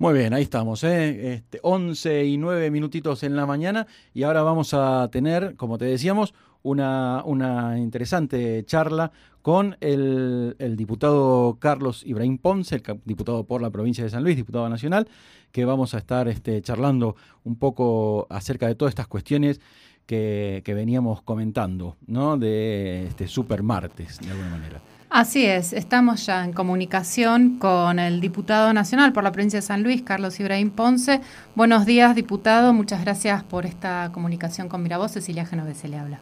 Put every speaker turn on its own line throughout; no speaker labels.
Muy bien, ahí estamos, ¿eh? Este, 11 y 9 minutitos en la mañana y ahora vamos a tener, como te decíamos, una, una interesante charla con el, el, diputado Carlos Ibrahim Ponce, el diputado por la provincia de San Luis, diputado nacional, que vamos a estar este, charlando un poco acerca de todas estas cuestiones que, que veníamos comentando, ¿no? De este super martes, de alguna manera.
Así es, estamos ya en comunicación con el diputado nacional por la provincia de San Luis, Carlos Ibrahim Ponce. Buenos días, diputado. Muchas gracias por esta comunicación con Miravoz. Cecilia Genovese le habla.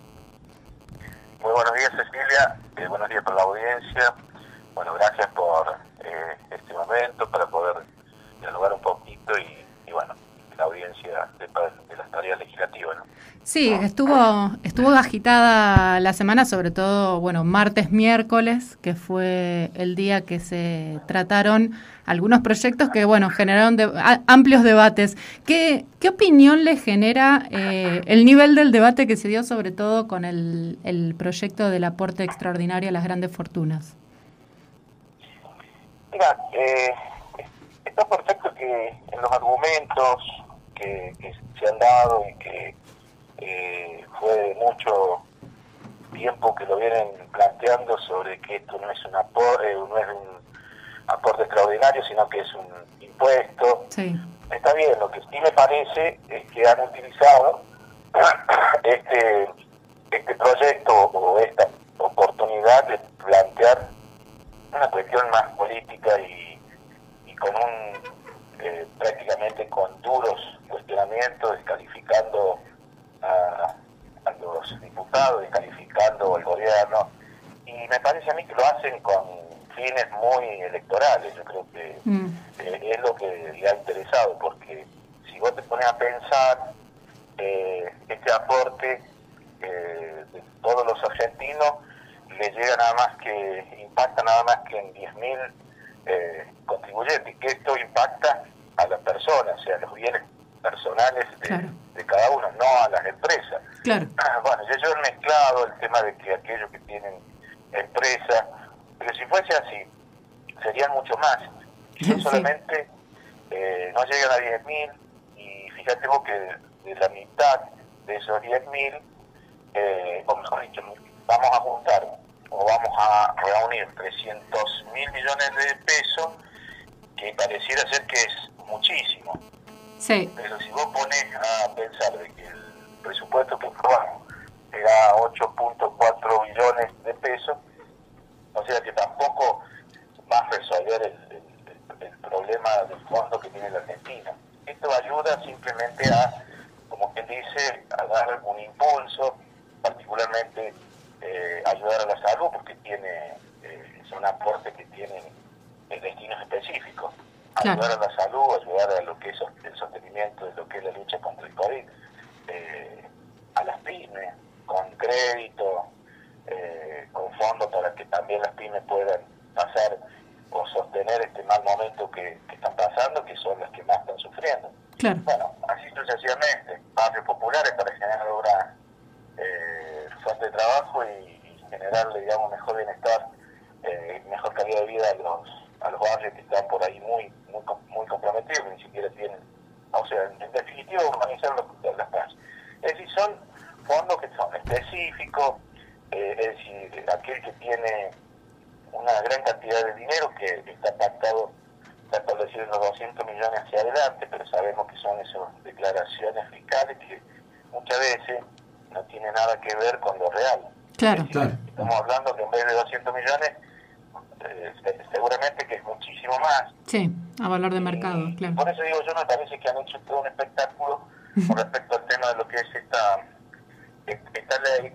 Muy buenos días, Cecilia. Eh, buenos días por la audiencia. Bueno, gracias por eh, este momento para poder dialogar un poquito y, y bueno, la audiencia de, de las tareas legislativas. ¿no?
Sí, estuvo, estuvo agitada la semana, sobre todo, bueno, martes, miércoles, que fue el día que se trataron algunos proyectos que, bueno, generaron de, amplios debates. ¿Qué, ¿Qué, opinión le genera eh, el nivel del debate que se dio, sobre todo con el, el proyecto del aporte extraordinario a las grandes fortunas?
Mira, eh, está perfecto que en los argumentos que, que se han dado y que eh, fue mucho tiempo que lo vienen planteando sobre que esto no es un aporte, eh, no es un aporte extraordinario, sino que es un impuesto.
Sí.
Está bien, lo que sí me parece es que han utilizado este, este proyecto o esta oportunidad de plantear una cuestión más política y, y con un eh, prácticamente con duros cuestionamientos, descalificando a, a, los diputados, descalificando al gobierno, y me parece a mí que lo hacen con fines muy electorales, yo creo que mm. eh, es lo que le ha interesado, porque si vos te pones a pensar eh, este aporte eh, de todos los argentinos, le llega nada más que, impacta nada más que en 10.000 eh, contribuyentes, que esto impacta a las personas, o sea, los bienes personales de, claro. de cada uno, no a las empresas.
Claro.
Bueno, yo, yo he mezclado el tema de que aquellos que tienen empresas, pero si fuese así, serían mucho más. No solamente eh, no llegan a 10.000 y fíjate vos que de, de, la mitad de esos 10.000, eh, o mejor dicho, vamos a juntar o vamos a reunir 300 mil millones de pesos, que pareciera ser que es muchísimo.
Sí.
Pero si vos pones a pensar de que el presupuesto que aprobamos era 8.4 billones de pesos, o sea que tampoco va a resolver el, problema del fondo que tiene la Argentina. Esto ayuda simplemente a, como quien dice, a dar un impulso, particularmente eh, ayudar a la salud, porque tiene eh, son aportes que tienen destinos específicos
claro.
ayudar a la salud, ayudar a lo que es el sostenimiento de lo que es la lucha contra el COVID, eh, a las pymes, con crédito, eh, con fondos para que también las pymes puedan pasar o sostener este mal momento que, que, están pasando, que son las que más están sufriendo.
Claro.
Bueno, así sucesivamente, barrios populares para generar obra eh, fuente de trabajo y, y generarle, digamos, mejor bienestar, eh, mejor calidad de vida a los a los barrios que están por ahí muy comprometidos, que ni siquiera tienen, o sea, en, en definitiva, urbanizar los, las calles. Es decir, son fondos que son específicos, eh, es decir, aquel que tiene una gran cantidad de dinero que está pactado, está establecido en los 200 millones hacia adelante, pero sabemos que son esas declaraciones fiscales que muchas veces no tienen nada que ver con lo real.
Claro,
decir,
claro.
Estamos hablando que en vez de 200 millones eh, seguramente que es muchísimo más.
Sí, a valor de mercado,
y,
claro.
Por eso digo, yo me parece que han hecho todo un espectáculo con respecto al tema de lo que es esta, esta ley,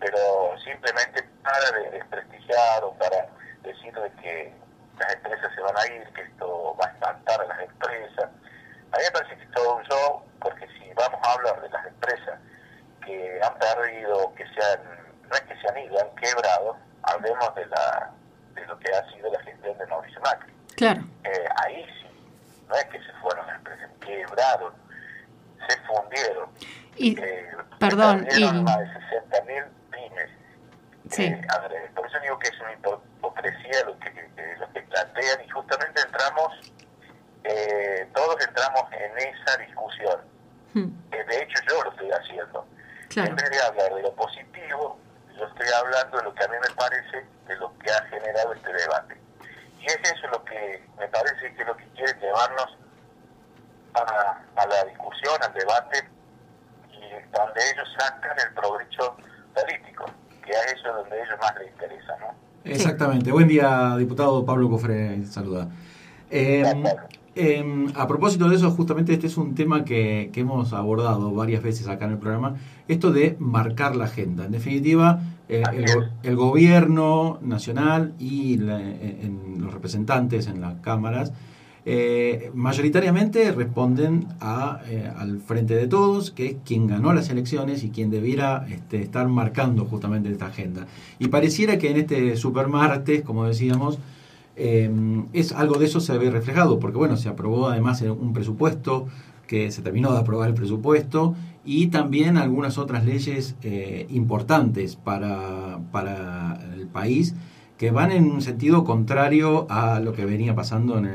pero simplemente para desprestigiar o para decir de que las empresas se van a ir, que esto va a espantar a las empresas. A mí me parece que todo un show, porque si vamos a hablar de las empresas que han perdido, que se han, no es que se han ido, han quebrado, hablemos de la de lo que ha sido la gestión de Mauricio Macri.
Claro.
Eh, ahí sí, no es que se fueron las empresas, quebraron, se fundieron.
Y, eh, perdón,
y... más de 60 mil pymes.
Sí.
Eh, a ver, por eso digo que es una hipocresía lo que, lo que plantean y justamente entramos eh, todos entramos en esa discusión. Hmm. De hecho, yo lo estoy haciendo. En vez de hablar de lo positivo, yo estoy hablando de lo que a mí me parece de lo que ha generado este debate. Y es eso lo que me parece que es lo que quiere llevarnos a, a la discusión, al debate, y donde ellos sacan el provecho político, que a eso es donde a ellos más les interesa. ¿no?
Exactamente. Buen día, diputado Pablo Cofre, saluda. Eh, eh, a propósito de eso, justamente este es un tema que, que, hemos abordado varias veces acá en el programa, esto de marcar la agenda. En definitiva, eh, el, el, gobierno nacional y eh, en los representantes en las cámaras eh, mayoritariamente responden a, al frente de todos, que es quien ganó las elecciones y quien debiera este, estar marcando justamente esta agenda. Y pareciera que en este supermartes, como decíamos, es algo de eso se ve reflejado, porque bueno, se aprobó además un presupuesto que se terminó de aprobar el presupuesto y también algunas otras leyes eh, importantes para, para, el país que van en un sentido contrario a lo que venía pasando con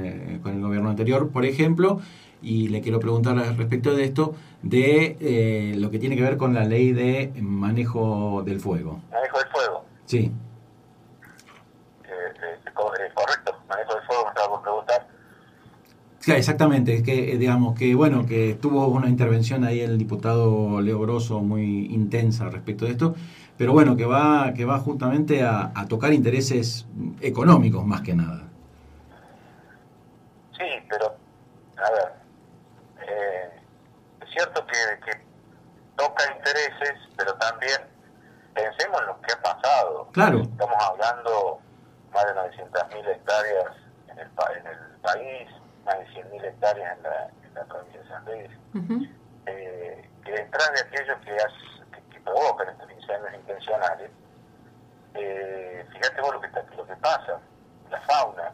el gobierno anterior, por ejemplo, y le quiero preguntar respecto de esto, de eh, lo que tiene que ver con la ley de manejo del fuego.
Manejo del fuego.
Sí.
Eh, correcto, manejo del fuego, me estaba por preguntar
exactamente, es que digamos que bueno, que tuvo una intervención ahí el diputado Leo Grosso muy intensa respecto de esto, pero bueno, que va, que va justamente a, tocar intereses económicos más que nada.
Sí, pero a ver, eh, es cierto que, que toca intereses, pero también pensemos en lo que ha pasado.
Claro.
Estamos hablando más de 900.000 hectáreas en el, en el país, más de 100.000 hectáreas en la, en la, provincia de San Luis, eh, que detrás de aquellos que, que, provocan estos incendios intencionales, eh, fíjate vos lo que, lo que pasa, la fauna,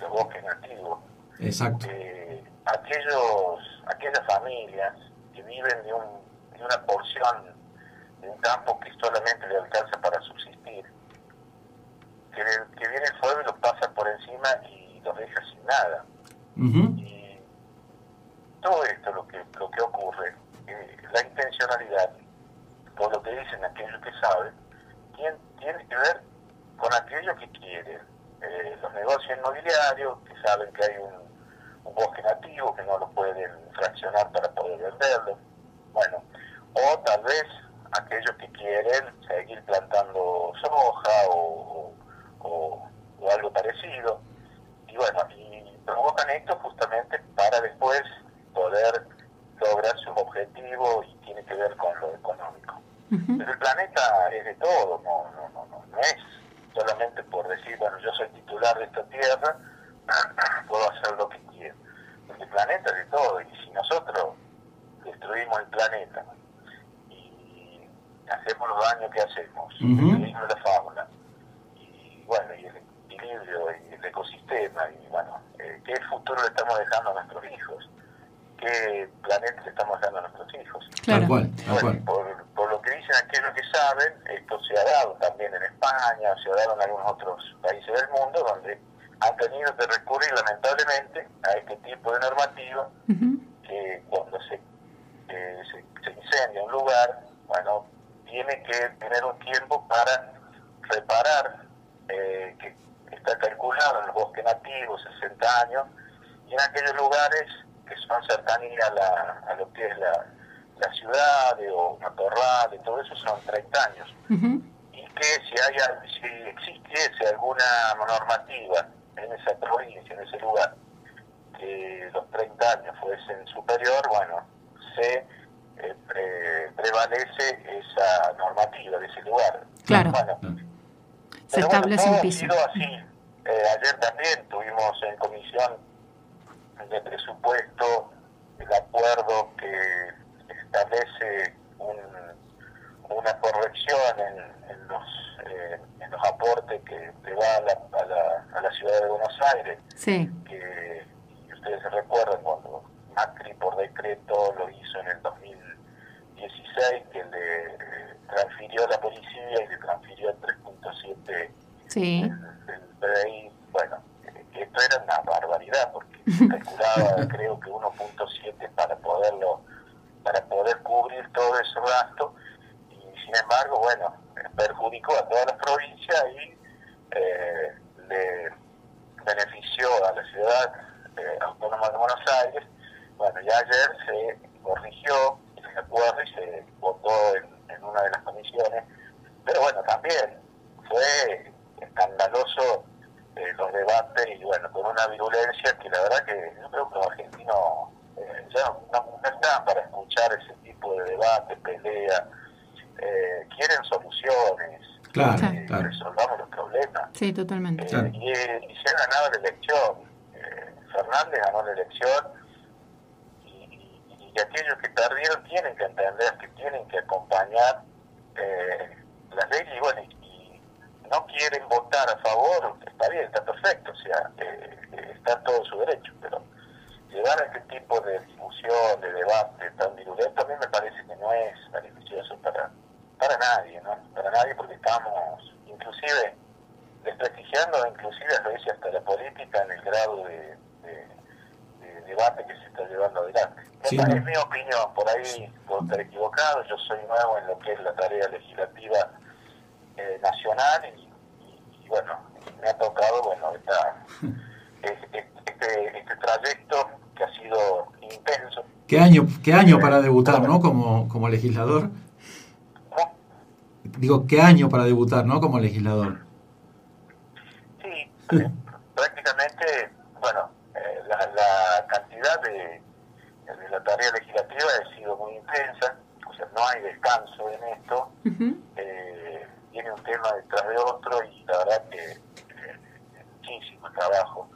los bosques nativos,
Exacto.
Eh, aquellos, aquellas familias que viven de, un, de una porción de un campo que solamente le alcanza para subsistir, que, que viene el fuego y los pasa por encima y los deja sin nada. Y todo esto lo que, lo que ocurre, eh, la intencionalidad, por lo que dicen aquellos que saben, tiene, tiene que ver con aquellos que quieren. Eh, los negocios inmobiliarios, que saben que hay un, bosque nativo, que no lo pueden fraccionar para poder venderlo. Bueno, o tal vez aquellos que quieren seguir plantando soja o, o, o algo parecido. Y bueno, y provocan esto justamente para después poder lograr sus objetivos y tiene que ver con lo económico. Pero el planeta es de todo, no, no, no, no, no es solamente por decir, bueno, yo soy titular de esta tierra, puedo hacer lo que quiero. El planeta es de todo y si nosotros destruimos el planeta y hacemos los daños que hacemos, fauna y bueno, y el equilibrio y el ecosistema y bueno, eh, qué futuro le estamos dejando a nuestros hijos, qué planeta le estamos dando a nuestros hijos.
Tal cual,
Por, por, lo que dicen aquellos que saben, esto se ha dado también en España, se ha dado en algunos otros países del mundo, donde han tenido que recurrir lamentablemente a este tipo de normativa que cuando se, eh, se, se incendia un lugar, bueno, tiene que tener un tiempo para reparar eh, que está calculado en los bosques nativos 60 años y en aquellos lugares que son cercanías a, la, a lo que es la, la ciudad o matorral y todo eso son 30 años y que si haya si existiese normativa en esa provincia, en ese lugar que los 30 años fuesen superior, bueno, se eh, prevalece esa normativa de ese lugar.
Claro.
Bueno,
se establece un piso.
así. Eh, ayer también tuvimos en comisión de presupuesto el acuerdo que establece un, una corrección en, en los eh, en los aportes que, que va a la, a, la, a la, ciudad de Buenos Aires.
Sí.
Que ustedes se recuerdan cuando Macri por decreto lo hizo en el 2016, que le transfirió a la policía y le transfirió el 3.7
sí.
del, PDI. Bueno, esto era una barbaridad porque calculaba creo que 1.7 para poderlo para poder cubrir todo ese gasto sin embargo bueno perjudicó a todas las provincias y eh, le benefició a la ciudad eh, autónoma de Buenos Aires. Bueno ya ayer se corrigió se acuerda y se votó en, una de las comisiones. Pero bueno también fue escandaloso eh, los debates y bueno, con una virulencia que la verdad que yo creo que los argentinos eh, ya no, están para escuchar ese tipo de debate, pelea, eh, quieren soluciones,
claro,
resolvamos los problemas.
Sí, totalmente.
Y, y, se ha ganado la elección. Fernández ganó la elección y, y, aquellos que perdieron tienen que entender que tienen que acompañar las leyes y bueno, no quieren votar a favor, está bien, está perfecto, o sea, eh, eh, está todo su derecho, pero llevar a este tipo de discusión, de debate tan virulento, a mí me parece que no es beneficioso para, para nadie, ¿no? Para nadie porque estamos, inclusive, desprestigiando, inclusive a veces hasta la política en el grado de, debate que se está llevando adelante. Es mi opinión, por ahí puedo estar equivocado, yo soy nuevo en lo que es la tarea legislativa eh, nacional y, bueno, me ha tocado, bueno, este, este, este, trayecto que ha sido intenso.
¿Qué año, qué año para debutar, no? Como, como legislador. Digo, ¿qué año para debutar, no? Como legislador.
Sí, prácticamente, bueno, eh, la, la, cantidad de, de, la tarea legislativa ha sido muy intensa, o sea, no hay descanso en esto tiene un tema detrás de otro y la verdad que eh, muchísimo trabajo.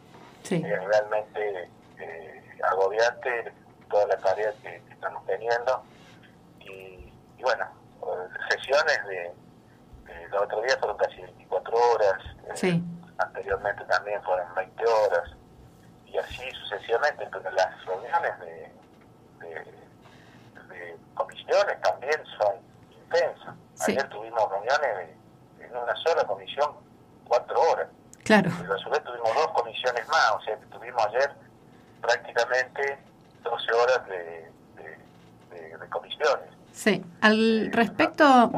Sí. realmente eh, agobiante toda la tarea que, estamos teniendo y, bueno, sesiones de, los otros días fueron casi 24 horas,
eh,
anteriormente también fueron 20 horas y así sucesivamente, pero las reuniones de, de comisiones también son intensas Ayer tuvimos reuniones en una sola comisión, cuatro horas.
Claro.
Pero a su vez tuvimos dos comisiones más, o sea que tuvimos ayer prácticamente 12 horas de, de, comisiones.
Sí, al respecto...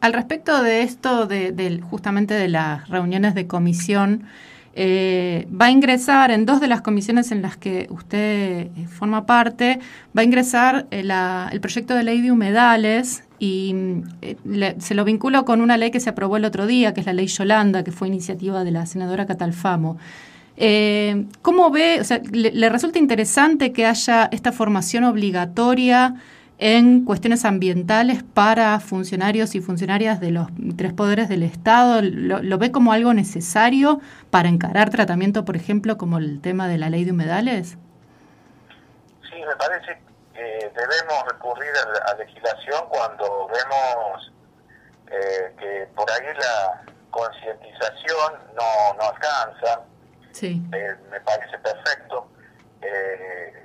Al respecto de esto, de, justamente de las reuniones de comisión, eh, va a ingresar en dos de las comisiones en las que usted eh, forma parte, va a ingresar el, eh, el proyecto de ley de humedales y se lo vinculo con una ley que se aprobó el otro día, que es la ley Yolanda, que fue iniciativa de la senadora Catalfamo. ¿Cómo ve, o sea, le, resulta interesante que haya esta formación obligatoria en cuestiones ambientales para funcionarios y funcionarias de los tres poderes del Estado? ¿Lo, ve como algo necesario para encarar tratamiento, por ejemplo, como el tema de la ley de humedales?
Sí, me parece que debemos recurrir a, legislación cuando vemos eh, que por ahí la concientización no, no alcanza.
Sí.
Eh, me parece perfecto. Eh,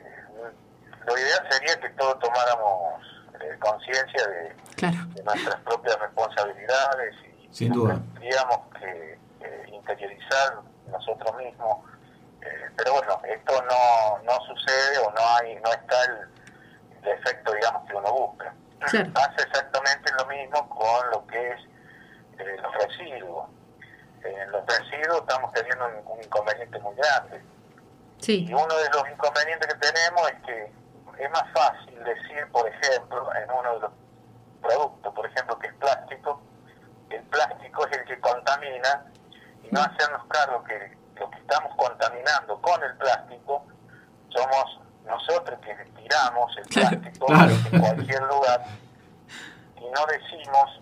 lo ideal sería que todos tomáramos eh, conciencia de, nuestras propias responsabilidades y
Sin duda.
tendríamos que eh, interiorizar nosotros mismos. Eh, pero bueno, esto no, no sucede o no hay no está el, efecto, digamos, que uno busca. Hace exactamente lo mismo con lo que es los residuos. En los residuos estamos teniendo un, inconveniente muy grande. Y uno de los inconvenientes que tenemos es que es más fácil decir, por ejemplo, en uno de los productos, por ejemplo, que es plástico, el plástico es el que contamina y no hacernos cargo que lo que estamos contaminando con el plástico somos nosotros que tiramos el plástico en cualquier lugar y no decimos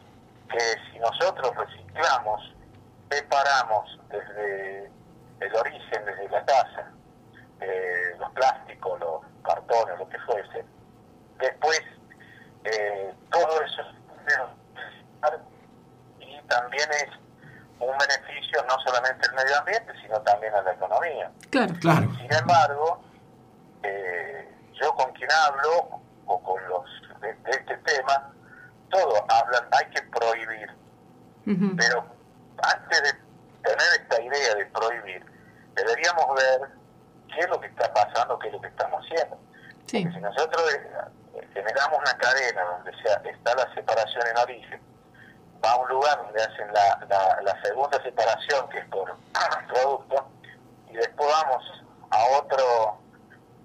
que si nosotros reciclamos, preparamos desde el origen, desde la casa, eh, los plásticos, los cartones, lo que fuese. Después, eh, todo eso y también es un beneficio no solamente al medio ambiente, sino también a la economía.
Claro, claro.
Sin embargo, eh, yo con quien hablo, o con los de, este tema, todos hablan, hay que prohibir. Pero antes de tener esta idea de prohibir, deberíamos ver qué es lo que está pasando, haciendo.
Sí.
si nosotros eh, generamos una cadena donde sea, está la separación en origen, va a un lugar donde hacen la, la, la segunda separación, que es por producto, y después vamos a otro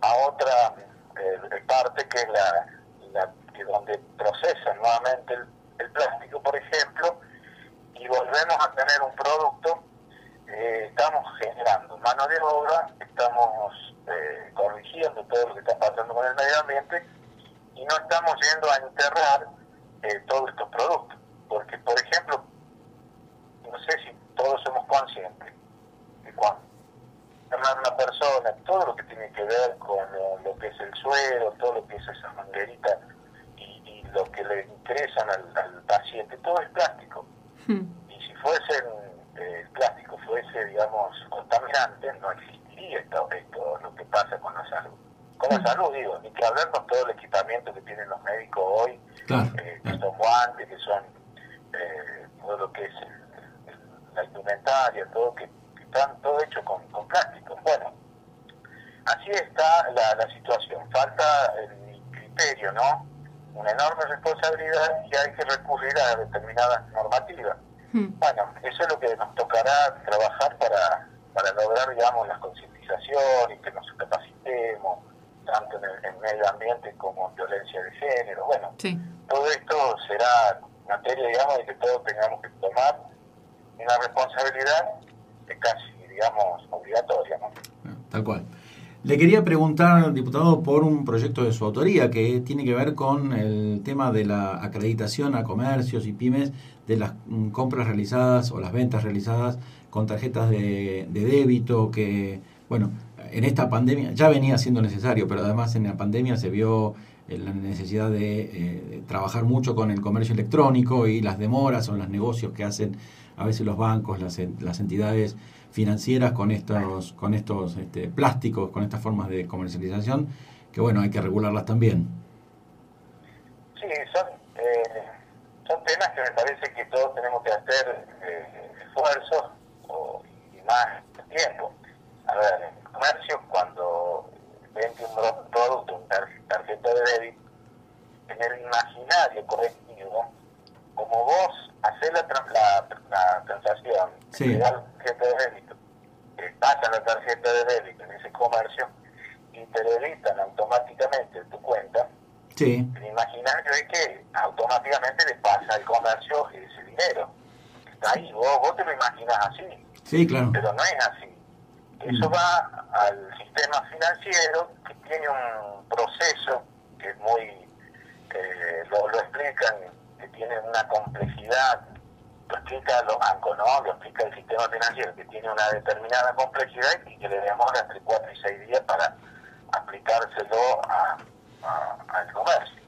a otra eh, parte que es la, la que donde procesan nuevamente el, el, plástico, por ejemplo, y volvemos a tener un producto, eh, estamos generando mano de obra, estamos eh, corrigiendo todo lo que está pasando con el medio ambiente y no estamos yendo a enterrar eh, todos estos productos. Porque, por ejemplo, no sé si todos somos conscientes de cuando una persona, todo lo que tiene que ver con lo, lo, que es el suero, todo lo que es esa manguerita y, y lo que le interesan al, al, paciente, todo es plástico. Hmm. Y si fuese eh, el plástico fuese, digamos, contaminante, no existiría esto, esto, lo que pasa con la salud. Con la salud, digo, ni que hablar con todo el equipamiento que tienen los médicos hoy,
claro.
eh, que son guantes, que son eh, todo lo que es el, el, la indumentaria, todo que están todo hecho con, con plástico. Bueno, así está la, la, situación. Falta el criterio, ¿no? Una enorme responsabilidad y hay que recurrir a determinadas normativas. Hmm. Bueno, eso es lo que nos tocará trabajar para, para lograr, digamos, la concientización y que nos capacitemos, tanto en el en medio ambiente como en violencia de género. Bueno,
sí.
todo esto será materia, digamos, de que todos tengamos que tomar una responsabilidad casi, digamos, obligatoria. ¿no?
Tal cual. Le quería preguntar, diputado, por un proyecto de su autoría que tiene que ver con el tema de la acreditación a comercios y pymes de las compras realizadas o las ventas realizadas con tarjetas de, débito que, bueno, en esta pandemia ya venía siendo necesario, pero además en la pandemia se vio la necesidad de, eh, trabajar mucho con el comercio electrónico y las demoras o los negocios que hacen a veces los bancos, las, las entidades financieras con estos, con estos este, plásticos, con estas formas de comercialización, que bueno, hay que regularlas también.
Sí, son, eh, son temas que me parece que todos tenemos que hacer eh, esfuerzos y más tiempo. A ver, el comercio cuando vende un producto, una tarjeta de débito, en el imaginario colectivo, como vos hacer la, la, la transacción,
sí.
le da la tarjeta de débito, te pasa la tarjeta de débito en ese comercio y te debitan automáticamente tu cuenta,
sí.
el imaginario es que automáticamente le pasa al comercio ese dinero. Está ahí, vos, vos te lo imaginas así,
sí, claro.
pero no es así. Eso
Mm.
va al sistema financiero que tiene un proceso que es muy, eh, lo, lo explican que tiene una complejidad, lo explica los bancos, ¿no? Lo explica el sistema financiero, que tiene una determinada complejidad y que le demora entre 4 y 6 días para aplicárselo a, a, al comercio.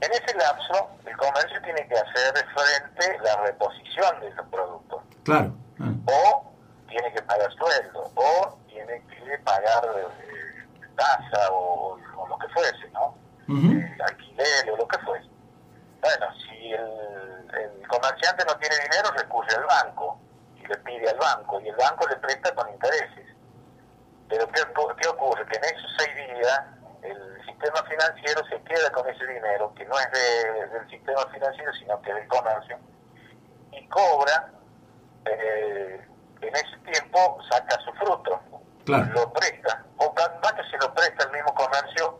En ese lapso, el comercio tiene que hacer frente la reposición de esos productos.
Claro. Ah.
O tiene que pagar sueldo, o tiene que pagar eh, tasa o, o, lo que fuese, ¿no?
Uh -huh.
eh, alquiler o lo que fuese. Bueno, si el, el, comerciante no tiene dinero, recurre al banco y le pide al banco y el banco le presta con intereses. Pero ¿qué, qué ocurre? Que en esos seis días el sistema financiero se queda con ese dinero, que no es de, del sistema financiero, sino que es del comercio, y cobra, eh, en ese tiempo saca su fruto,
claro.
lo presta, o capaz que se lo presta el mismo comercio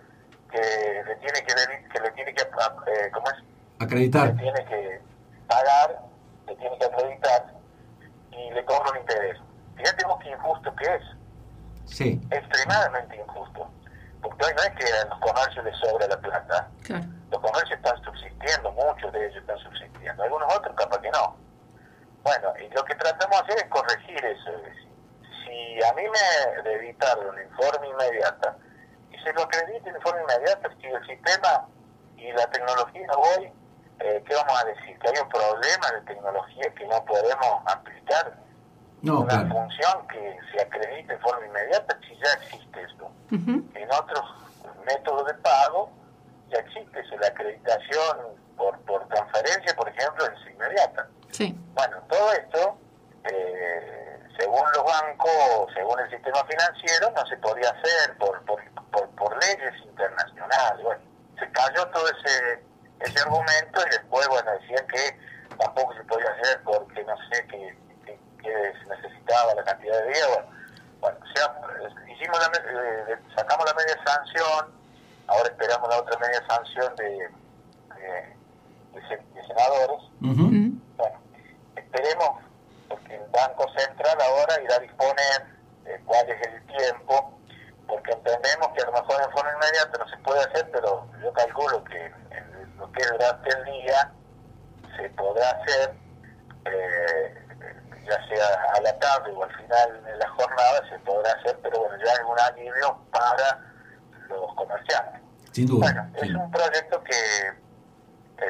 que le tiene que, que le tiene que, eh, ¿cómo es?
Acreditar.
Le tiene que pagar, le tiene que acreditar y le cobra un interés. Fíjate vos qué injusto que es.
Sí.
Extremadamente injusto. Porque hoy no es que a los comercios les sobra la plata.
Claro.
Los comercios están subsistiendo, muchos de ellos están subsistiendo. Algunos otros capaz que no. Bueno, y lo que tratamos de hacer es corregir eso. Si a mí me debitaron en forma inmediata, y se lo acredita en forma inmediata, si el sistema y la tecnología hoy eh, ¿qué vamos a decir? ¿Que hay un problema de tecnología que no podemos aplicar?
No,
una
claro.
función que se acredite en forma inmediata, si ya existe esto.
Uh -huh.
En otros métodos de pago ya existe eso, la acreditación por, por transferencia, por ejemplo, es inmediata.
Sí.
Bueno, todo esto eh, según los bancos, según el sistema financiero, no se podía hacer por, por, por, leyes internacionales. Bueno, se cayó todo ese, ese argumento y después, bueno, decían que tampoco se podía hacer porque no sé qué, se necesitaba la cantidad de días. Bueno, bueno o sea, hicimos la, eh, sacamos la media sanción, ahora esperamos la otra media sanción de, de, senadores. Bueno, esperemos porque el Banco Central ahora irá a disponer de cuál es el tiempo, porque entendemos que a lo mejor en forma inmediata no se puede hacer, pero yo calculo que en lo que durante el día se podrá hacer, eh, ya sea a la tarde o al final de la jornada, se podrá hacer, pero bueno, ya es un alivio para los comerciantes.
Sin duda.
Bueno, es un proyecto que,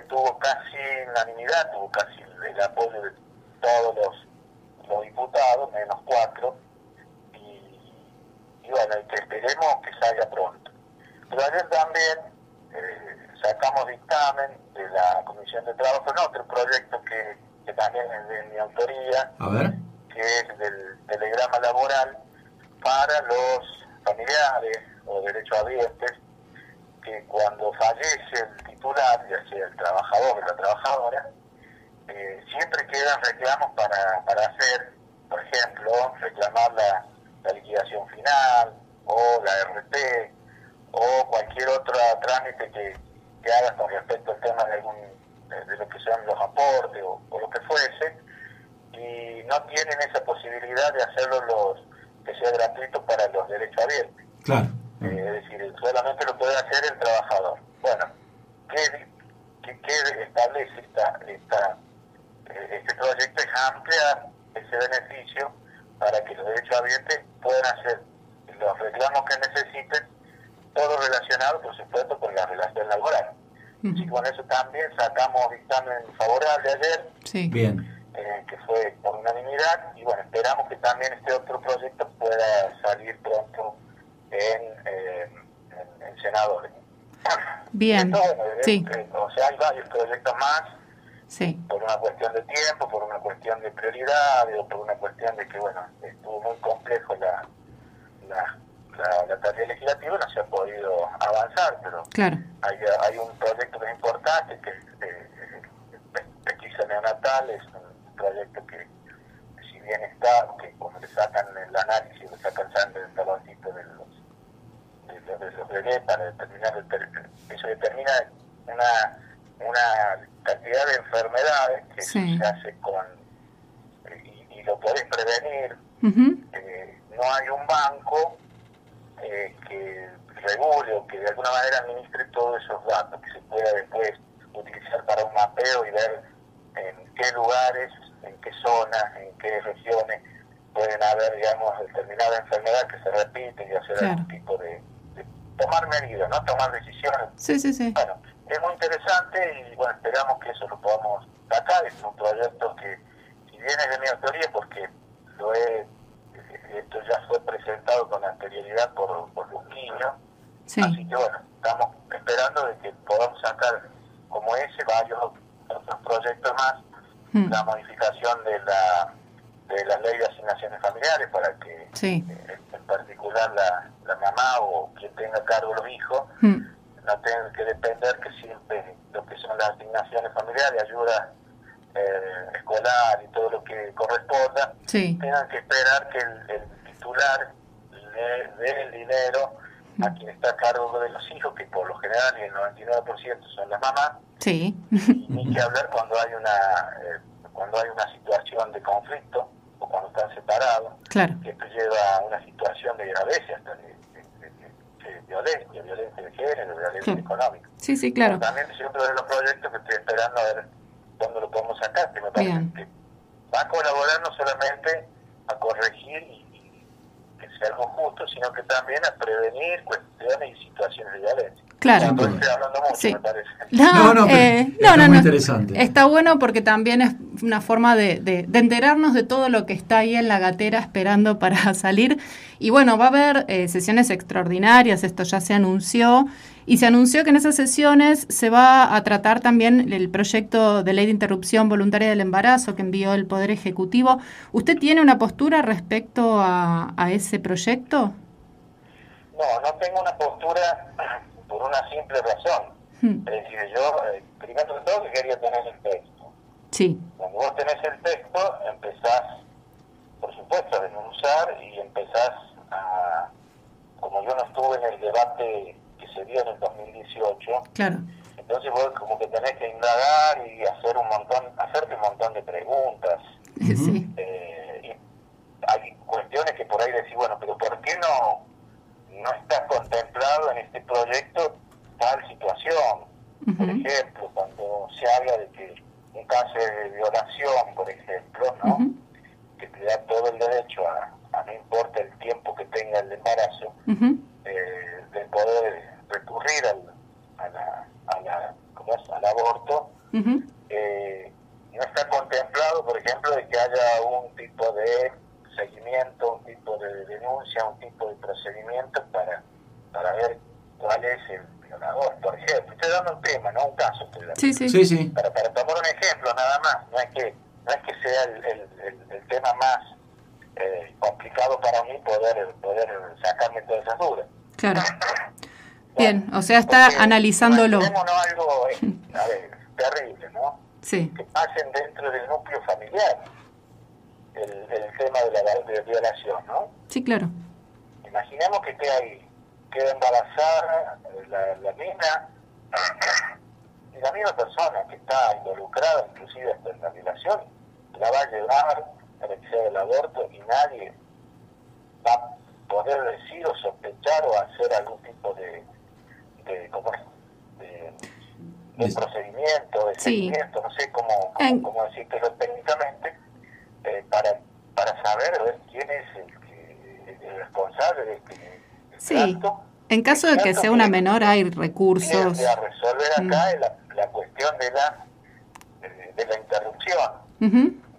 tuvo casi unanimidad, tuvo casi el apoyo de todos los los diputados, menos cuatro, y, bueno, que esperemos que salga pronto. Pero ayer también eh, sacamos dictamen de la Comisión de Trabajo en otro proyecto que, que también es de mi autoría, que es del telegrama laboral para los familiares o derechohabientes que cuando fallece el titular, ya sea el trabajador o la trabajadora, eh, siempre quedan reclamos para, para hacer, por ejemplo, reclamar la, liquidación final o la RT o cualquier otro trámite que, que hagas con respecto al tema de, algún, de, lo que sean los aportes o, lo que fuese y no tienen esa posibilidad de hacerlo los que sea gratuito para los derechos abiertos.
Claro.
Eh, es decir, solamente lo puede hacer el trabajador. Bueno, ¿qué, qué, qué establece esta, esta este proyecto es ampliar ese beneficio para que los derechos habientes puedan hacer los reclamos que necesiten, todo relacionado, por supuesto, con la relación laboral. Y con eso también sacamos dictamen favorable ayer,
Bien.
Eh, que fue por unanimidad, y bueno, esperamos que también este otro proyecto pueda salir pronto en, eh, en, senadores.
Bien, sí.
Eh, o sea, hay varios proyectos más por una cuestión de tiempo, por una cuestión de prioridad, o por una cuestión de que, bueno, estuvo muy complejo la, la, la, tarea legislativa, no se ha podido avanzar, pero hay, hay un proyecto que es importante, que es eh, pesquisa neonatal, es un proyecto que, si bien está, que como le sacan el análisis, le sacan sangre del taloncito de los de los, bebés para determinar, eso determina una una cantidad de enfermedades que se hace con y, lo podés prevenir. Eh, no hay un banco eh, que regule o que de alguna manera administre todos esos datos que se pueda después utilizar para un mapeo y ver en qué lugares, en qué zonas, en qué regiones pueden haber, digamos, determinada enfermedad que se repite y hacer algún tipo de, tomar medidas, ¿no? Tomar decisiones.
Sí, sí, sí.
Bueno, es muy interesante y bueno, esperamos que eso lo podamos sacar. Es un proyecto que, si bien es de mi autoría, porque lo he, esto ya fue presentado con anterioridad por, por así que bueno, estamos esperando de que podamos sacar como ese varios otros proyectos más, hmm. la modificación de la de la ley de asignaciones familiares para que
eh,
en particular la, la mamá o quien tenga cargo los hijos hmm. no tengan que depender que siempre lo que son las asignaciones familiares, ayuda eh, escolar y todo lo que corresponda, tengan que esperar que el, titular le dé el dinero a quien está a cargo de los hijos, que por lo general el 99% son las mamás,
sí.
ni que hablar cuando hay una eh, cuando hay una situación de conflicto o cuando están separados, que esto lleva a una situación de graveza hasta de, violencia, violencia de género, violencia económica.
Sí, sí, claro.
También es otro de los proyectos que estoy esperando a ver cuándo lo podemos sacar, que me parece que va a colaborar no solamente a corregir y, que sea algo justo, sino que también a prevenir cuestiones y situaciones de violencia.
Claro.
No estoy hablando mucho,
Sí.
me parece.
No,
No, no, pero
eh,
está
no, no,
muy
no.
interesante.
Está bueno porque también es una forma de, de- de enterarnos de todo lo que está ahí en la gatera esperando para salir. Y bueno, va a haber eh, sesiones extraordinarias, esto ya se anunció. Y se anunció que en esas sesiones se va a tratar también el proyecto de ley de interrupción voluntaria del embarazo que envió el Poder Ejecutivo. ¿Usted tiene una postura respecto a, a ese proyecto?
No, no tengo una postura por una simple razón.
Hmm,
Es decir, yo, eh, primero de todo, que quería tener el texto.
Sí,
Cuando vos tenés el texto, empezás, por supuesto, a denunciar y empezás a, como yo no estuve en el debate que se dio en el 2018,
claro.
entonces vos como que tenés que indagar y hacer un montón, hacerte un montón de preguntas.
Sí,
Eh, y hay cuestiones que por ahí decís, bueno, pero ¿por qué no, no está contemplado en este proyecto tal situación? Por ejemplo, cuando se habla de que un caso de violación, por ejemplo, ¿no? Que te da todo el derecho a, a no importa el tiempo que tenga el embarazo, eh, de poder recurrir al, a la, a la, ¿cómo es? al aborto, eh, no está contemplado, por ejemplo, de que haya un tipo de seguimiento, un tipo de denuncia, un tipo de procedimiento para, para ver cuál es el violador, por ejemplo. Estoy dando un tema, no un caso. Estoy dando.
Sí, sí.
Sí, sí.
Para, para tomar un ejemplo nada más, no es que, no es que sea el, el, el- el tema más eh, complicado para mí poder, poder sacarme todas esas dudas.
Claro. Bien, o sea, está
Porque
analizándolo.
algo, eh, a ver, terrible, ¿no?
Sí,
que pasen dentro del núcleo familiar el, el tema de la de violación, ¿no?
sí, claro.
Imaginemos que queda ahí, queda embarazada eh, la, la nena y la misma persona que está involucrada, inclusive hasta en la violación, la va a llevar a la que sea el aborto y nadie va a poder decir o sospechar o hacer algún tipo de, de ¿cómo es? De, procedimiento, de
Sí.
seguimiento, no sé cómo, cómo, cómo técnicamente, eh, para, para saber quién es el, el responsable de
Sí. En caso de que sea una menor, hay recursos.
A resolver
Mm.
acá es la, la cuestión de la, de, de la interrupción,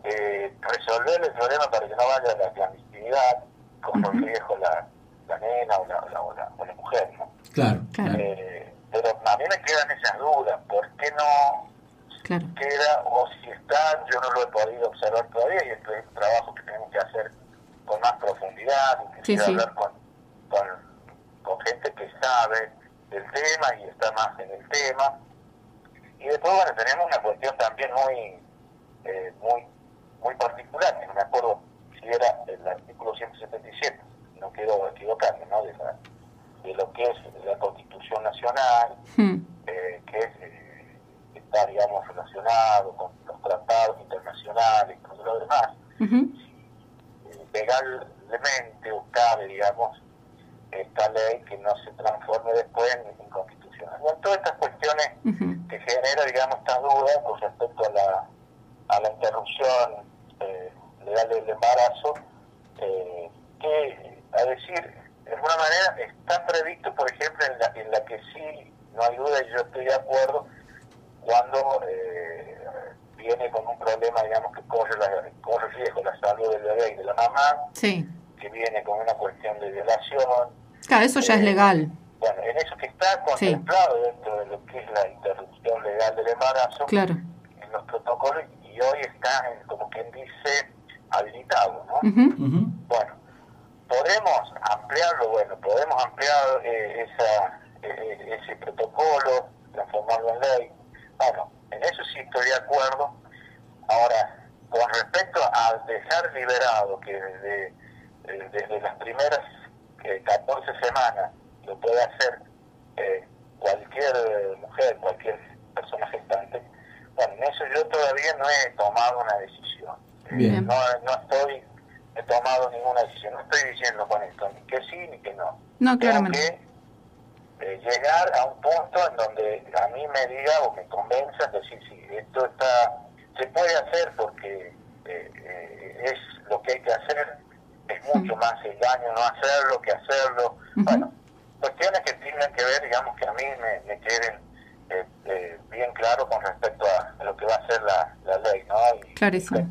de resolver el problema para que no vaya a la clandestinidad, con los riesgos la, la nena o la, o la, o la, o la mujer, ¿no?
Claro,
Claro.
claro.
Eh, pero a mí me quedan esas dudas, ¿por qué no
Claro.
queda o si está, yo no lo he podido observar todavía y esto es un trabajo que tenemos que hacer con más profundidad, y
Sí, sí.
hablar con, con, con gente que sabe del tema y está más en el tema. Y después, bueno, tenemos una cuestión también muy, eh, muy, muy particular, que no me acuerdo si era el artículo 177, no quiero equivocarme, ¿no? De, la, de lo que es la Constitución Nacional,
Hmm.
eh, que es, eh, está, digamos, relacionado con los tratados internacionales y todo lo demás,
Ujú.
eh, legalmente o cabe, digamos, esta ley que no se transforme después en inconstitucional. Bueno, todas estas cuestiones que genera, digamos, estas dudas con respecto a la, a la interrupción eh, legal del embarazo, eh, que, a decir, de alguna manera está previsto, por ejemplo, en la, en la que sí, no hay duda y yo estoy de acuerdo, cuando eh, viene con un problema, digamos, que corre, la, corre riesgo la salud del bebé y de la mamá,
Sí.
que viene con una cuestión de violación,
Claro, eso ya es
Eh,
legal.
bueno, en eso que está contemplado dentro de lo que es la interrupción legal del embarazo,
Claro.
en los protocolos, y hoy está, eh, como quien dice, habilitado, ¿no? Bueno, podemos ampliarlo, bueno, podemos ampliar eh, esa, eh, ese protocolo, transformarlo en ley. Bueno, en eso sí estoy de acuerdo. Ahora, con respecto a dejar liberado que desde, eh, desde las primeras eh, 14 semanas lo puede hacer eh, cualquier eh, mujer, cualquier persona gestante, bueno, en eso yo todavía no he tomado una decisión.
Bien.
No, no estoy, he tomado ninguna decisión, no estoy diciendo con esto ni que sí ni que no.
No, claramente.
que eh, llegar a un punto en donde a mí me diga o me convenza, decir, sí, esto está, se puede hacer porque eh, es lo que hay que hacer, es mucho más el daño no hacerlo que hacerlo.
Uh -huh.
Bueno, cuestiones que tienen que ver, digamos, que a mí me, me queden eh, eh, bien claro con respecto a lo que va a ser la, la ley, ¿no? Y,
Clarísimo.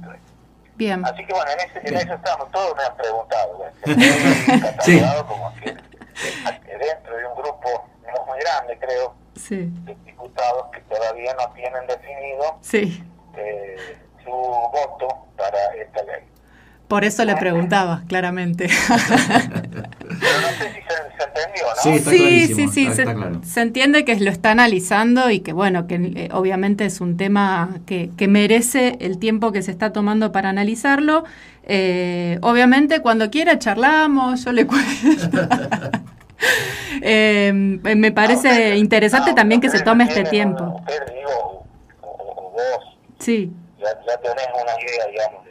Bien.
Así que bueno, en, ese, en eso estamos, todos me han preguntado, sí. como dentro de un grupo no muy grande, creo, de diputados que todavía no tienen definido eh, su voto para esta ley.
Por eso le preguntaba, claramente.
Pero no sé si se, se entendió, ¿no?
Sí, está
sí, sí, sí,
está-
se,
está claro.
se entiende que lo está analizando y que bueno, que eh, obviamente es un tema que, que merece el tiempo que se está tomando para analizarlo. Eh, obviamente cuando quiera charlamos, yo le cuento. Eh, me parece
Ah,
interesante
ah,
también que se tome este tiempo.
una- Ustedes, digo, o, vos,
Sí,
ya, ya tenés una idea, digamos,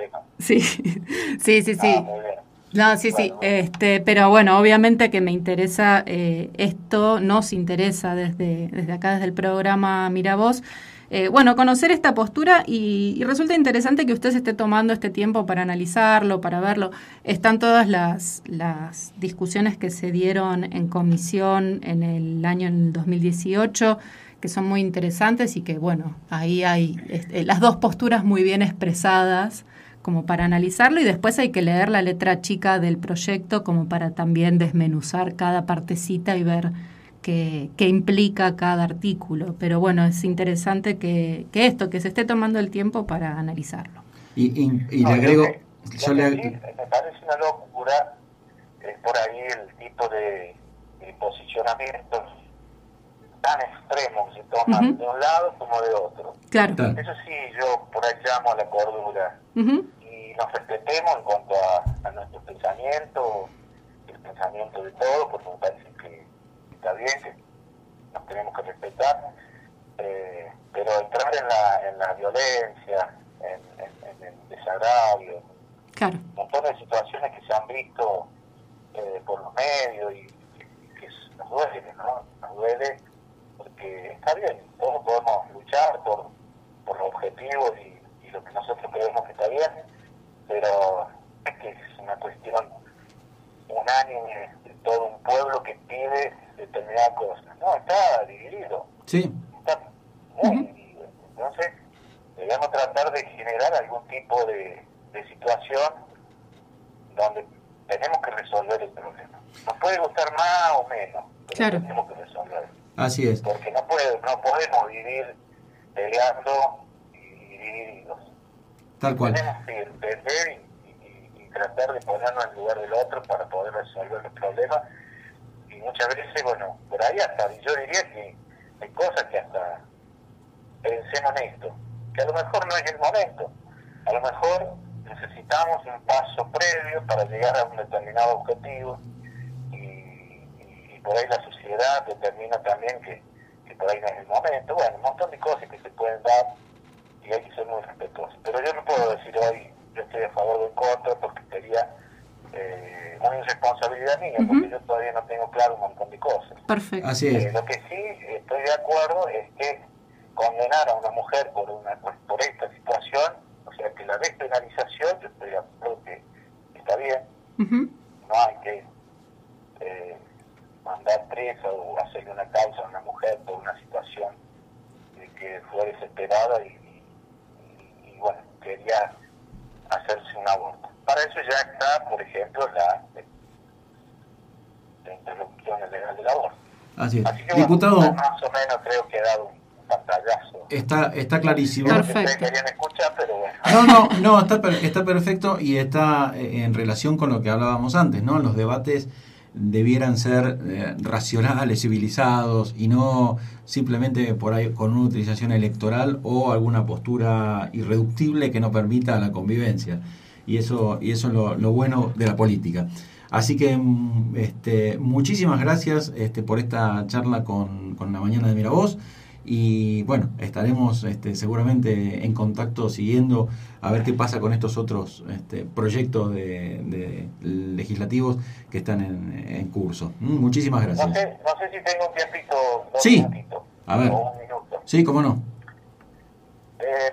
tema.
sí, sí, sí, sí.
Ah, muy bien.
No, sí, sí, este, pero bueno, obviamente que me interesa eh, esto, nos interesa desde, desde acá, desde el programa Mira Vos, eh, bueno, conocer esta postura y, y resulta interesante que usted se esté tomando este tiempo para analizarlo, para verlo. Están todas las, las discusiones que se dieron en comisión en el año en el 2018 que son muy interesantes y que, bueno, ahí hay este, las dos posturas muy bien expresadas como para analizarlo y después hay que leer la letra chica del proyecto como para también desmenuzar cada partecita y ver qué, qué implica cada artículo. Pero bueno, es interesante que, que esto, que se esté tomando el tiempo para analizarlo.
Y, y- le agrego,
que-
yo
lo
le
que
ag-
sí me parece una locura es por ahí el tipo de, de posicionamientos tan extremos que se toman
Ujú.
de un lado como de otro.
Claro.
Claro.
Eso sí, yo por ahí llamo a la cordura y nos respetemos en cuanto a, a nuestro pensamiento, el pensamiento de todos, porque me parece que está bien, que nos tenemos que respetar, eh, pero entrar en la, en la violencia, en, en- en el desagravio,
Claro.
un montón de situaciones que se han visto eh, por los medios y, que nos duele, ¿no? Nos duele porque está bien, todos podemos luchar por, por los objetivos y, y lo que nosotros creemos que está bien, pero es que es una cuestión unánime de todo un pueblo que pide determinadas cosas. No, está dividido
Sí,
está muy dividido. Entonces, debemos tratar de generar algún tipo de, de situación donde tenemos que resolver el problema. Nos puede gustar más o menos, pero
Claro.
tenemos que resolverlo.
Así es.
Porque no, puede, no podemos vivir peleando y divididos.
Tal cual.
Tenemos que entender y, y- y tratar de ponernos en lugar del otro para poder resolver los problemas. Y muchas veces, bueno, por ahí hasta, yo diría que hay cosas que hasta pensemos en esto, que a lo mejor no es el momento. A lo mejor necesitamos un paso previo para llegar a un determinado objetivo y- por ahí la sociedad determina también que, que por ahí no es el momento. Bueno, un montón de cosas que se pueden dar y hay que ser muy respetuosos. Pero yo no puedo decir hoy yo estoy a favor o en contra porque sería eh, una irresponsabilidad mía, porque yo todavía no tengo claro un montón de cosas.
Perfecto.
Así
Eh, lo que sí estoy de acuerdo es que condenar a una mujer por una pues, por esta situación, o sea que la despenalización, yo estoy de acuerdo que está bien, no hay que eh, mandar presa o hacerle una causa a una mujer por una situación de que fue desesperada y, y- y, bueno, quería hacerse un aborto. Para eso ya está, por ejemplo, la, la interrupción legal del aborto.
Así es.
Así que bueno,
Diputado,
más o menos creo que he dado un pantallazo.
está, está clarísimo.
Perfecto.
querían escuchar, pero bueno.
No, no, no, está, per- está perfecto y está eh, en relación con lo que hablábamos antes, ¿no? Los debates debieran ser eh, racionales, civilizados y no simplemente por ahí con una utilización electoral o alguna postura irreductible que no permita la convivencia. Y eso, y eso es lo, lo bueno de la política. Así que mm, este, muchísimas gracias este, por esta charla con, con la mañana de Miravoz. Y bueno, estaremos este, seguramente en contacto siguiendo a ver qué pasa con estos otros este, proyectos de, de legislativos que están en, en curso. Mm, Muchísimas
No
gracias.
sé, no sé si tengo un tiempito, dos
Sí. A ver.
o un minuto.
Sí, cómo no.
Eh,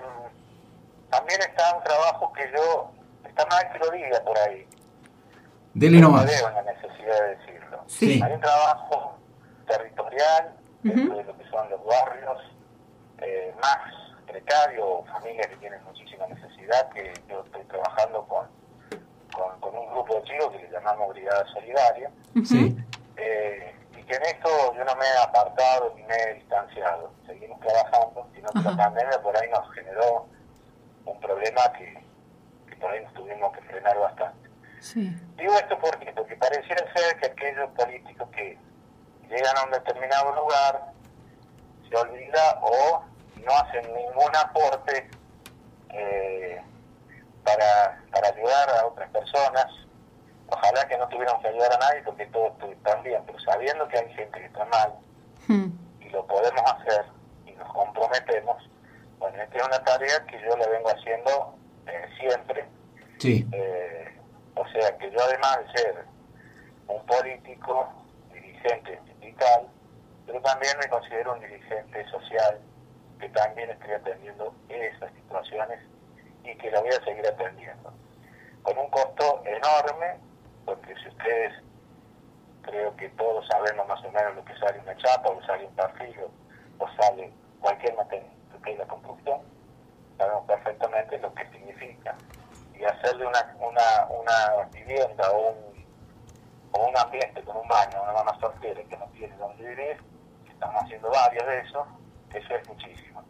también está un trabajo que yo, está mal que lo diga por ahí,
Dele nomás.
veo en la necesidad de decirlo.
Sí.
Hay un trabajo territorial de lo que son los barrios eh, más precarios o familias que tienen muchísima necesidad, que yo estoy trabajando con, con, un grupo de chicos que le llamamos Brigada Solidaria. Eh, y que en esto yo no me he apartado ni me he distanciado. Seguimos trabajando, sino que la pandemia por ahí nos generó un problema que, que por ahí nos tuvimos que frenar bastante.
Sí.
Digo esto porque, porque pareciera ser que aquellos políticos llegan a un determinado lugar se olvida o no hacen ningún aporte eh, para, para ayudar a otras personas. Ojalá que no tuviéramos que ayudar a nadie porque todo está bien, pero sabiendo que hay gente que está mal
Hmm.
y lo podemos hacer y nos comprometemos, bueno, esta es una tarea que yo le vengo haciendo eh, siempre.
Sí.
Eh, o sea que yo además de ser un político, dirigente sindical, pero también me considero un dirigente social que también estoy atendiendo esas situaciones y que la voy a seguir atendiendo. Con un costo enorme, porque si ustedes, creo que todos sabemos más o menos lo que sale una chapa, o sale un perfil, o sale cualquier materia, que la construcción, sabemos perfectamente lo que significa. Y hacerle una, una, una vivienda o un, o un ambiente con un baño, una mamá soltera que no tiene donde vivir, estamos haciendo varios de esos, eso es muchísimo.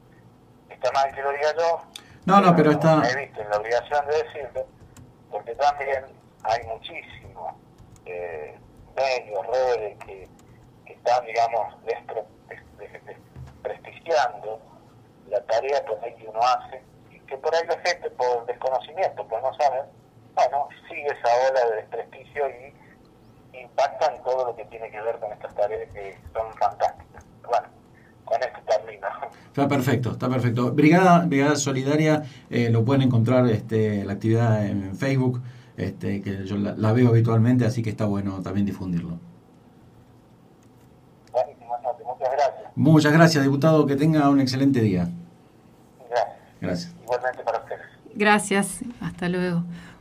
Está mal que lo diga yo.
No, no, pero está...
Me he visto en la obligación de decirlo, porque también hay muchísimos eh, medios, redes que, que están, digamos, despre, desprestigiando la tarea por ahí que uno hace, y que por ahí la gente, por desconocimiento, por no saber, bueno, sigue esa ola de desprestigio y impacta en todo lo que tiene que ver con estas tareas que son fantásticas. Bueno, con esto termino.
Está perfecto, está perfecto. Brigada, Brigada Solidaria, eh, lo pueden encontrar este, la actividad en Facebook, este, que yo la, la, veo habitualmente, así que está bueno también difundirlo.
Muchas gracias.
Muchas gracias, diputado, que tenga un excelente día.
Gracias.
Gracias.
Igualmente para ustedes.
Gracias, hasta luego.